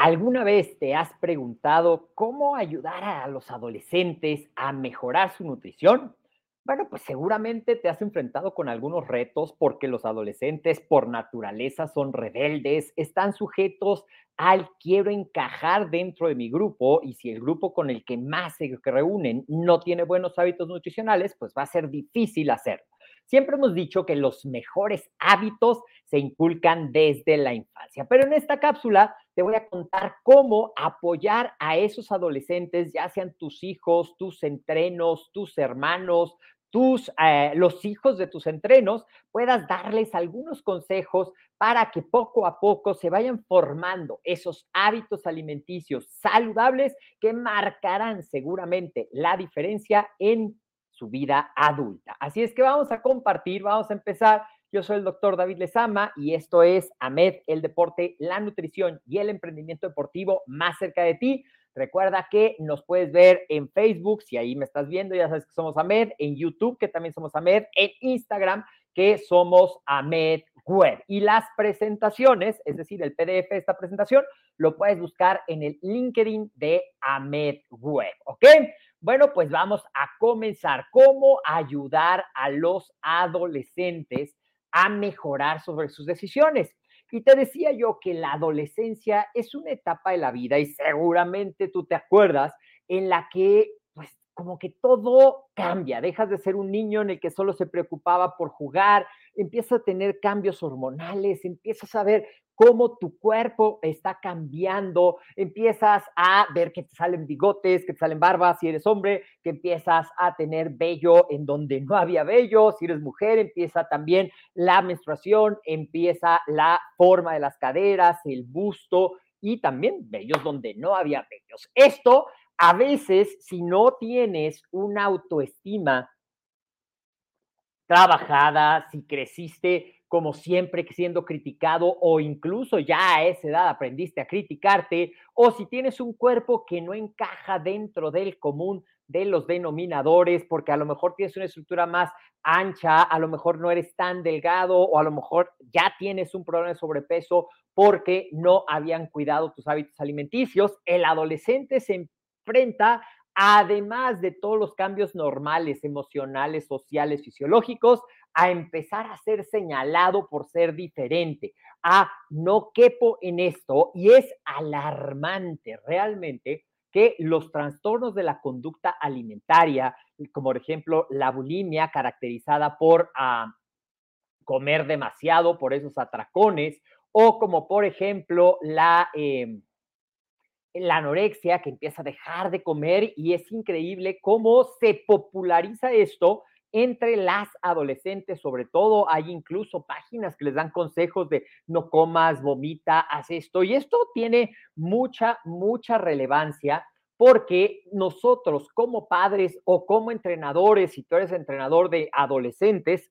¿Alguna vez te has preguntado cómo ayudar a los adolescentes a mejorar su nutrición? Bueno, pues seguramente te has enfrentado con algunos retos porque los adolescentes por naturaleza son rebeldes, están sujetos al quiero encajar dentro de mi grupo y si el grupo con el que más se reúnen no tiene buenos hábitos nutricionales, pues va a ser difícil hacerlo. Siempre hemos dicho que los mejores hábitos se inculcan desde la infancia, pero en esta cápsula te voy a contar cómo apoyar a esos adolescentes, ya sean tus hijos, tus entrenos, tus hermanos, tus, eh, los hijos de tus entrenos, puedas darles algunos consejos para que poco a poco se vayan formando esos hábitos alimenticios saludables que marcarán seguramente la diferencia en su vida adulta. Así es que vamos a compartir, vamos a empezar. Yo soy el doctor David Lezama y esto es AMED, el deporte, la nutrición y el emprendimiento deportivo más cerca de ti. Recuerda que nos puedes ver en Facebook, si ahí me estás viendo, ya sabes que somos AMED, en YouTube, que también somos AMED, en Instagram, que somos AMED Web. Y las presentaciones, es decir, el PDF de esta presentación, lo puedes buscar en el LinkedIn de AMED Web, ¿ok? Bueno, pues vamos a comenzar. ¿Cómo ayudar a los adolescentes a mejorar sobre sus decisiones? Y te decía yo que la adolescencia es una etapa de la vida y seguramente tú te acuerdas en la que como que todo cambia, dejas de ser un niño en el que solo se preocupaba por jugar, empiezas a tener cambios hormonales, empiezas a ver cómo tu cuerpo está cambiando, empiezas a ver que te salen bigotes, que te salen barbas si eres hombre, que empiezas a tener vello en donde no había vello, si eres mujer, empieza también la menstruación, empieza la forma de las caderas, el busto y también vellos donde no había vellos. Esto a veces, si no tienes una autoestima trabajada, si creciste como siempre siendo criticado o incluso ya a esa edad aprendiste a criticarte, o si tienes un cuerpo que no encaja dentro del común de los denominadores, porque a lo mejor tienes una estructura más ancha, a lo mejor no eres tan delgado o a lo mejor ya tienes un problema de sobrepeso porque no habían cuidado tus hábitos alimenticios, el adolescente se enfrenta además de todos los cambios normales, emocionales, sociales, fisiológicos, a empezar a ser señalado por ser diferente, a no quepo en esto y es alarmante realmente que los trastornos de la conducta alimentaria, como por ejemplo la bulimia caracterizada por ah, comer demasiado por esos atracones, o como por ejemplo la, em, la anorexia que empieza a dejar de comer y es increíble cómo se populariza esto entre las adolescentes, sobre todo hay incluso páginas que les dan consejos de no comas, vomita, haz esto. Y esto tiene mucha, mucha relevancia porque nosotros como padres o como entrenadores, si tú eres entrenador de adolescentes,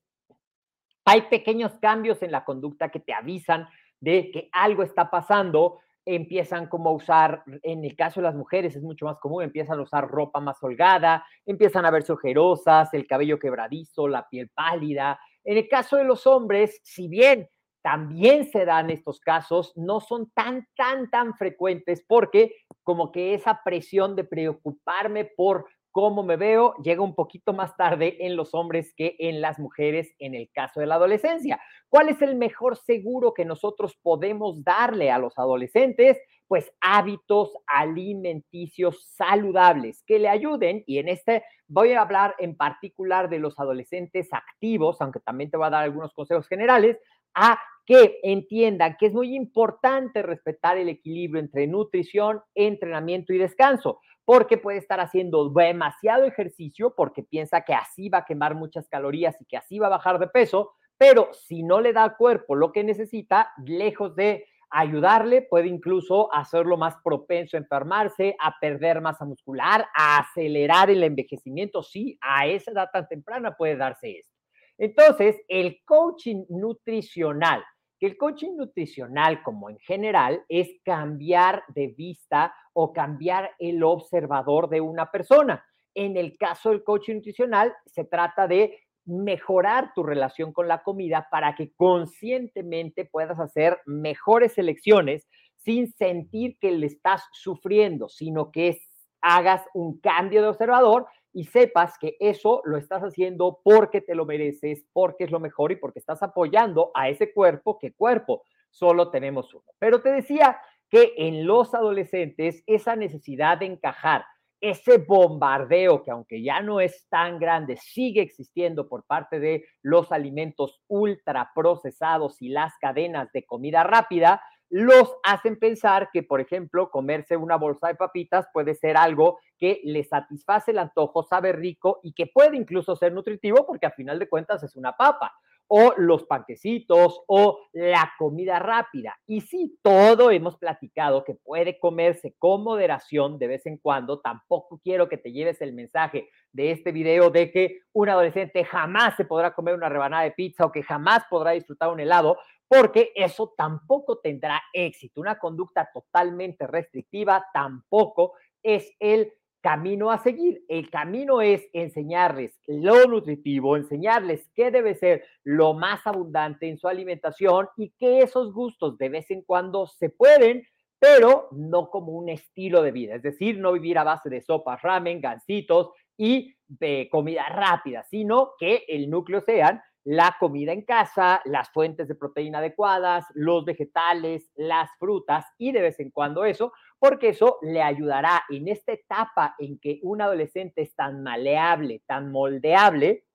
hay pequeños cambios en la conducta que te avisan de que algo está pasando, empiezan como a usar, en el caso de las mujeres es mucho más común, empiezan a usar ropa más holgada, empiezan a verse ojerosas, el cabello quebradizo, la piel pálida. En el caso de los hombres, si bien también se dan estos casos, no son tan, tan, tan frecuentes porque como que esa presión de preocuparme por cómo me veo llega un poquito más tarde en los hombres que en las mujeres en el caso de la adolescencia. ¿Cuál es el mejor seguro que nosotros podemos darle a los adolescentes? Pues hábitos alimenticios saludables que le ayuden y en este voy a hablar en particular de los adolescentes activos, aunque también te voy a dar algunos consejos generales, a que entiendan que es muy importante respetar el equilibrio entre nutrición, entrenamiento y descanso, porque puede estar haciendo demasiado ejercicio porque piensa que así va a quemar muchas calorías y que así va a bajar de peso, pero si no le da al cuerpo lo que necesita, lejos de ayudarle, puede incluso hacerlo más propenso a enfermarse, a perder masa muscular, a acelerar el envejecimiento. Sí, a esa edad tan temprana puede darse esto. Entonces, el coaching nutricional, que el coaching nutricional, como en general, es cambiar de vista o cambiar el observador de una persona. En el caso del coaching nutricional, se trata de mejorar tu relación con la comida para que conscientemente puedas hacer mejores elecciones sin sentir que le estás sufriendo, sino que hagas un cambio de observador y sepas que eso lo estás haciendo porque te lo mereces, porque es lo mejor y porque estás apoyando a ese cuerpo, que cuerpo solo tenemos uno. Pero te decía que en los adolescentes esa necesidad de encajar, ese bombardeo que aunque ya no es tan grande, sigue existiendo por parte de los alimentos ultraprocesados y las cadenas de comida rápida, los hacen pensar que, por ejemplo, comerse una bolsa de papitas puede ser algo que le satisface el antojo, sabe rico y que puede incluso ser nutritivo porque a final de cuentas es una papa o los panquecitos o la comida rápida. Y sí, todo hemos platicado que puede comerse con moderación de vez en cuando. Tampoco quiero que te lleves el mensaje de este video de que un adolescente jamás se podrá comer una rebanada de pizza o que jamás podrá disfrutar un helado, porque eso tampoco tendrá éxito. Una conducta totalmente restrictiva tampoco es el camino a seguir. El camino es enseñarles lo nutritivo, enseñarles qué debe ser lo más abundante en su alimentación y que esos gustos de vez en cuando se pueden, pero no como un estilo de vida. Es decir, no vivir a base de sopas, ramen, gansitos y de comida rápida, sino que el núcleo sean la comida en casa, las fuentes de proteína adecuadas, los vegetales, las frutas y de vez en cuando eso, porque eso le ayudará en esta etapa en que un adolescente es tan maleable, tan moldeable,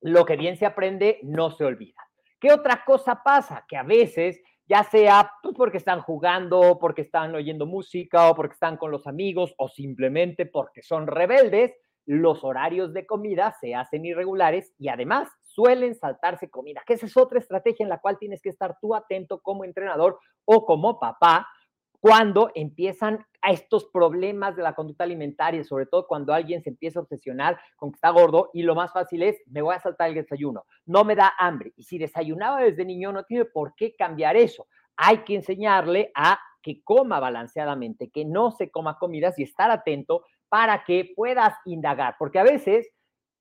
lo que bien se aprende no se olvida. ¿Qué otra cosa pasa? Que a veces, ya sea pues, porque están jugando, porque están oyendo música o porque están con los amigos o simplemente porque son rebeldes, los horarios de comida se hacen irregulares y además suelen saltarse comida, que esa es otra estrategia en la cual tienes que estar tú atento como entrenador o como papá cuando empiezan a estos problemas de la conducta alimentaria, sobre todo cuando alguien se empieza a obsesionar con que está gordo y lo más fácil es, me voy a saltar el desayuno, no me da hambre. Y si desayunaba desde niño, no tiene por qué cambiar eso. Hay que enseñarle a que coma balanceadamente, que no se coma comidas y estar atento para que puedas indagar, porque a veces,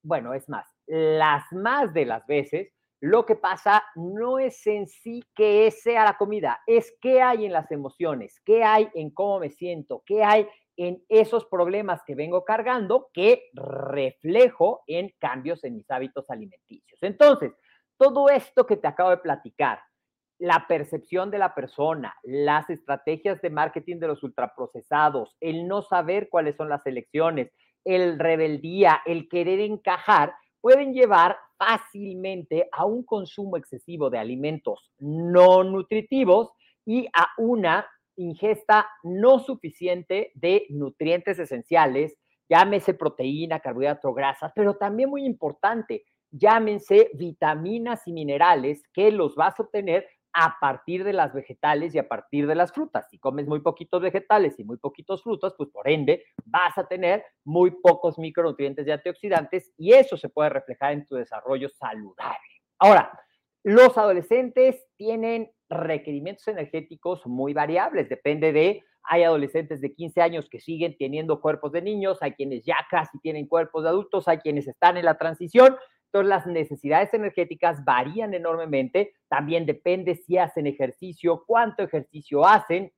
bueno, es más, las más de las veces, lo que pasa no es en sí que sea la comida, es qué hay en las emociones, qué hay en cómo me siento, qué hay en esos problemas que vengo cargando que reflejo en cambios en mis hábitos alimenticios. Entonces, todo esto que te acabo de platicar, la percepción de la persona, las estrategias de marketing de los ultraprocesados, el no saber cuáles son las elecciones, el rebeldía, el querer encajar, pueden llevar fácilmente a un consumo excesivo de alimentos no nutritivos y a una ingesta no suficiente de nutrientes esenciales, llámese proteína, carbohidrato, grasas, pero también muy importante, llámense vitaminas y minerales que los vas a obtener a partir de las vegetales y a partir de las frutas. Si comes muy poquitos vegetales y muy poquitos frutos, pues por ende vas a tener muy pocos micronutrientes y antioxidantes y eso se puede reflejar en tu desarrollo saludable. Ahora, los adolescentes tienen requerimientos energéticos muy variables, depende de, hay adolescentes de 15 años que siguen teniendo cuerpos de niños, hay quienes ya casi tienen cuerpos de adultos, hay quienes están en la transición, entonces, las necesidades energéticas varían enormemente. También depende si hacen ejercicio, cuánto ejercicio hacen,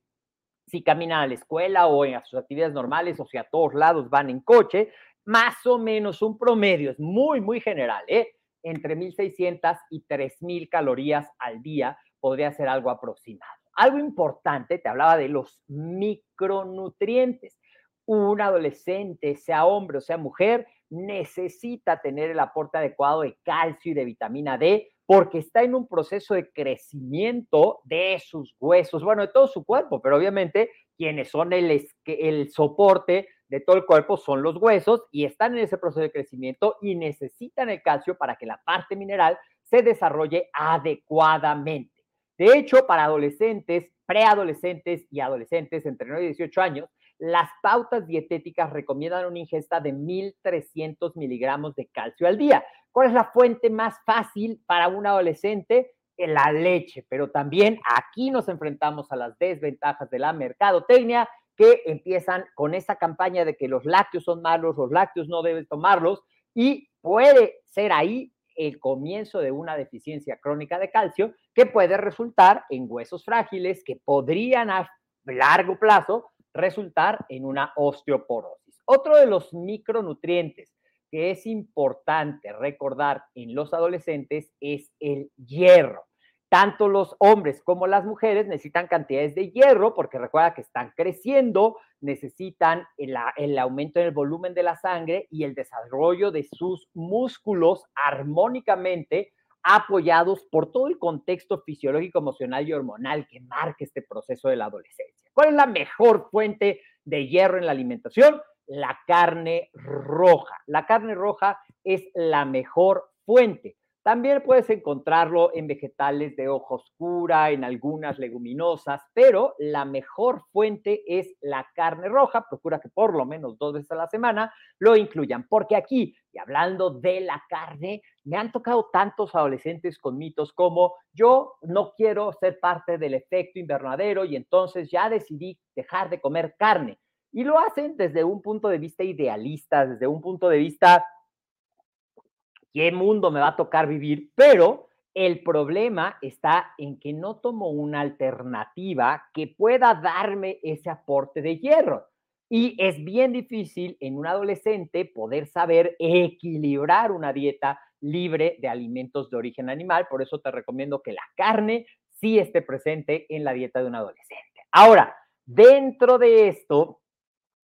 si caminan a la escuela o en sus actividades normales o si a todos lados van en coche. Más o menos un promedio, es muy, muy general, ¿eh? entre 1.600 y 3.000 calorías al día podría ser algo aproximado. Algo importante, te hablaba de los micronutrientes. Un adolescente, sea hombre o sea mujer, necesita tener el aporte adecuado de calcio y de vitamina D porque está en un proceso de crecimiento de sus huesos, bueno, de todo su cuerpo, pero obviamente quienes son el, el soporte de todo el cuerpo son los huesos y están en ese proceso de crecimiento y necesitan el calcio para que la parte mineral se desarrolle adecuadamente. De hecho, para adolescentes, preadolescentes y adolescentes entre 9 y 18 años, las pautas dietéticas recomiendan una ingesta de 1.300 miligramos de calcio al día. ¿Cuál es la fuente más fácil para un adolescente? La leche, pero también aquí nos enfrentamos a las desventajas de la mercadotecnia que empiezan con esa campaña de que los lácteos son malos, los lácteos no deben tomarlos y puede ser ahí el comienzo de una deficiencia crónica de calcio que puede resultar en huesos frágiles que podrían a largo plazo resultar en una osteoporosis. Otro de los micronutrientes que es importante recordar en los adolescentes es el hierro. Tanto los hombres como las mujeres necesitan cantidades de hierro porque recuerda que están creciendo, necesitan el, el aumento en el volumen de la sangre y el desarrollo de sus músculos armónicamente apoyados por todo el contexto fisiológico, emocional y hormonal que marca este proceso de la adolescencia. ¿Cuál es la mejor fuente de hierro en la alimentación? La carne roja. La carne roja es la mejor fuente. También puedes encontrarlo en vegetales de hoja oscura, en algunas leguminosas, pero la mejor fuente es la carne roja. Procura que por lo menos dos veces a la semana lo incluyan, porque aquí, y hablando de la carne, me han tocado tantos adolescentes con mitos como yo no quiero ser parte del efecto invernadero y entonces ya decidí dejar de comer carne. Y lo hacen desde un punto de vista idealista, desde un punto de vista qué mundo me va a tocar vivir, pero el problema está en que no tomo una alternativa que pueda darme ese aporte de hierro. Y es bien difícil en un adolescente poder saber equilibrar una dieta libre de alimentos de origen animal. Por eso te recomiendo que la carne sí esté presente en la dieta de un adolescente. Ahora, dentro de esto,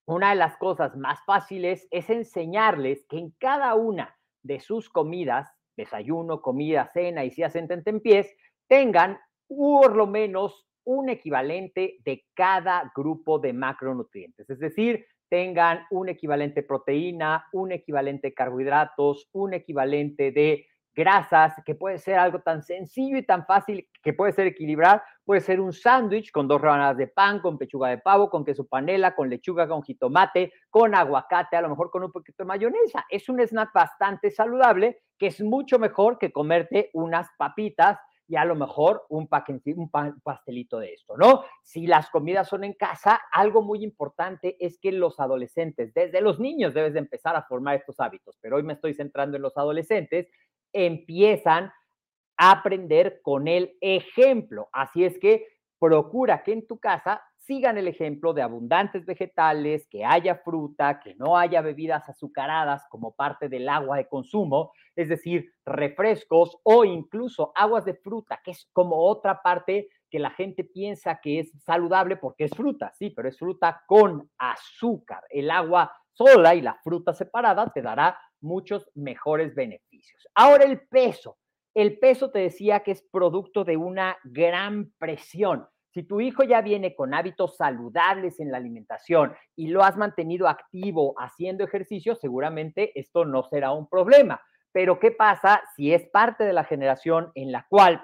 una de las cosas más fáciles es enseñarles que en cada una de sus comidas, desayuno, comida, cena y si hacen pies, tengan por lo menos un equivalente de cada grupo de macronutrientes. Es decir, tengan un equivalente proteína, un equivalente carbohidratos, un equivalente de grasas, que puede ser algo tan sencillo y tan fácil que puede ser equilibrar. Puede ser un sándwich con dos rebanadas de pan, con pechuga de pavo, con queso panela, con lechuga, con jitomate, con aguacate, a lo mejor con un poquito de mayonesa. Es un snack bastante saludable que es mucho mejor que comerte unas papitas y a lo mejor un, un pastelito de esto, ¿no? Si las comidas son en casa, algo muy importante es que los adolescentes, desde los niños debes de empezar a formar estos hábitos, pero hoy me estoy centrando en los adolescentes, empiezan a aprender con el ejemplo. Así es que procura que en tu casa sigan el ejemplo de abundantes vegetales, que haya fruta, que no haya bebidas azucaradas como parte del agua de consumo, es decir, refrescos o incluso aguas de fruta, que es como otra parte que la gente piensa que es saludable porque es fruta, sí, pero es fruta con azúcar. El agua sola y la fruta separada te dará muchos mejores beneficios. Ahora el peso. El peso te decía que es producto de una gran presión. Si tu hijo ya viene con hábitos saludables en la alimentación y lo has mantenido activo haciendo ejercicio, seguramente esto no será un problema. Pero ¿qué pasa si es parte de la generación en la cual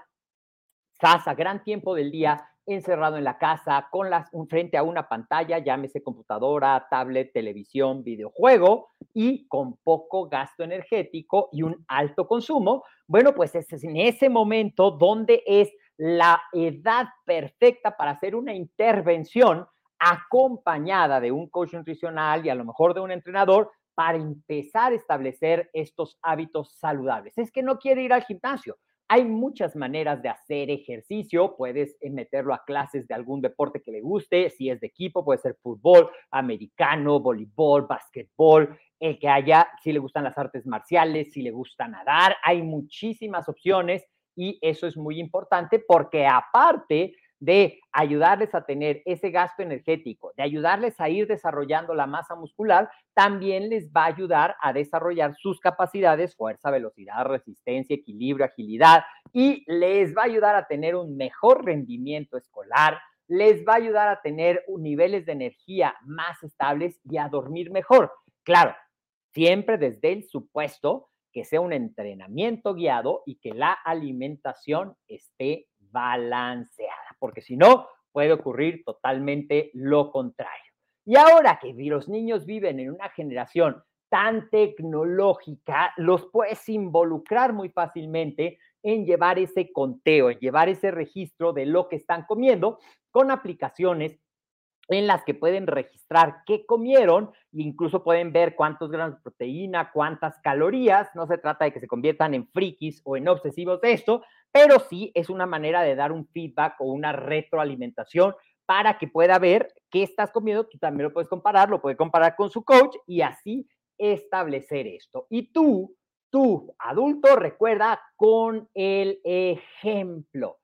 pasa gran tiempo del día encerrado en la casa, con las, frente a una pantalla, llámese computadora, tablet, televisión, videojuego, y con poco gasto energético y un alto consumo, bueno, pues es en ese momento donde es la edad perfecta para hacer una intervención acompañada de un coach nutricional y a lo mejor de un entrenador para empezar a establecer estos hábitos saludables. Es que no quiere ir al gimnasio, hay muchas maneras de hacer ejercicio. Puedes eh, meterlo a clases de algún deporte que le guste. Si es de equipo, puede ser fútbol, americano, voleibol, básquetbol, el que haya, si le gustan las artes marciales, si le gusta nadar. Hay muchísimas opciones y eso es muy importante porque aparte de ayudarles a tener ese gasto energético, de ayudarles a ir desarrollando la masa muscular, también les va a ayudar a desarrollar sus capacidades, fuerza, velocidad, resistencia, equilibrio, agilidad, y les va a ayudar a tener un mejor rendimiento escolar, les va a ayudar a tener niveles de energía más estables y a dormir mejor. Claro, siempre desde el supuesto que sea un entrenamiento guiado y que la alimentación esté balanceada, porque si no, puede ocurrir totalmente lo contrario. Y ahora que los niños viven en una generación tan tecnológica, los puedes involucrar muy fácilmente en llevar ese conteo, en llevar ese registro de lo que están comiendo con aplicaciones en las que pueden registrar qué comieron e incluso pueden ver cuántos gramos de proteína, cuántas calorías. No se trata de que se conviertan en frikis o en obsesivos de esto, pero sí es una manera de dar un feedback o una retroalimentación para que pueda ver qué estás comiendo. Tú también lo puedes comparar, lo puedes comparar con su coach y así establecer esto. Y tú, tú, adulto, recuerda con el ejemplo.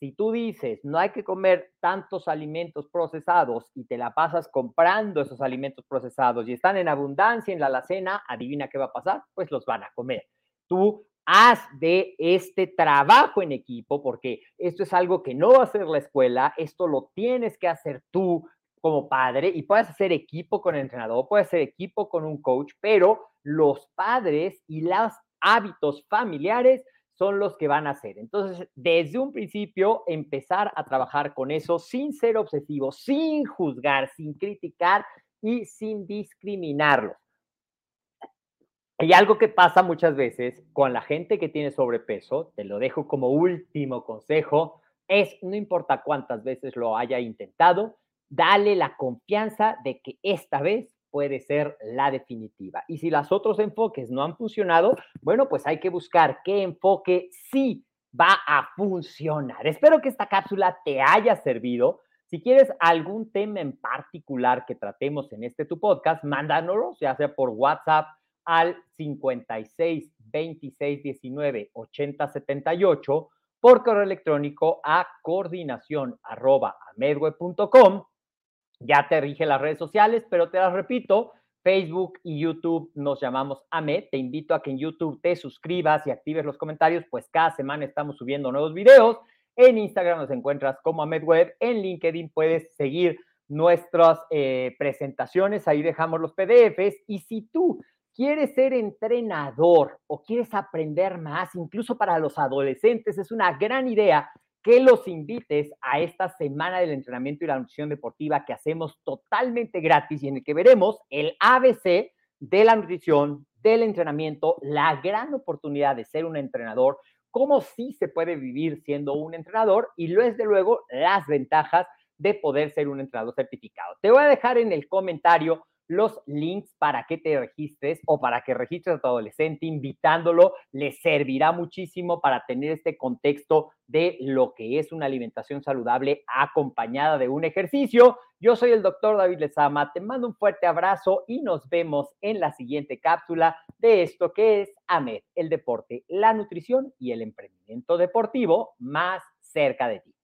Si tú dices, no hay que comer tantos alimentos procesados y te la pasas comprando esos alimentos procesados y están en abundancia en la alacena, adivina qué va a pasar, pues los van a comer. Tú haz de este trabajo en equipo, porque esto es algo que no va a hacer la escuela, esto lo tienes que hacer tú como padre y puedes hacer equipo con el entrenador, puedes hacer equipo con un coach, pero los padres y los hábitos familiares son los que van a hacer. Entonces, desde un principio, empezar a trabajar con eso sin ser obsesivo, sin juzgar, sin criticar y sin discriminarlos. Y algo que pasa muchas veces con la gente que tiene sobrepeso, te lo dejo como último consejo, es no importa cuántas veces lo haya intentado, dale la confianza de que esta vez puede ser la definitiva. Y si los otros enfoques no han funcionado, bueno, pues hay que buscar qué enfoque sí va a funcionar. Espero que esta cápsula te haya servido. Si quieres algún tema en particular que tratemos en este tu podcast, mándanoslo, ya sea por WhatsApp al 56 26 19 80 78 por correo electrónico a coordinación arroba amedweb.com ya te rige las redes sociales, pero te las repito, Facebook y YouTube nos llamamos AMED. Te invito a que en YouTube te suscribas y actives los comentarios, pues cada semana estamos subiendo nuevos videos. En Instagram nos encuentras como AMED En LinkedIn puedes seguir nuestras eh, presentaciones, ahí dejamos los PDFs. Y si tú quieres ser entrenador o quieres aprender más, incluso para los adolescentes, es una gran idea que los invites a esta semana del entrenamiento y la nutrición deportiva que hacemos totalmente gratis y en el que veremos el ABC de la nutrición, del entrenamiento, la gran oportunidad de ser un entrenador, cómo sí se puede vivir siendo un entrenador y desde luego las ventajas de poder ser un entrenador certificado. Te voy a dejar en el comentario los links para que te registres o para que registres a tu adolescente, invitándolo, le servirá muchísimo para tener este contexto de lo que es una alimentación saludable acompañada de un ejercicio. Yo soy el doctor David Lezama, te mando un fuerte abrazo y nos vemos en la siguiente cápsula de esto que es AMED, el deporte, la nutrición y el emprendimiento deportivo más cerca de ti.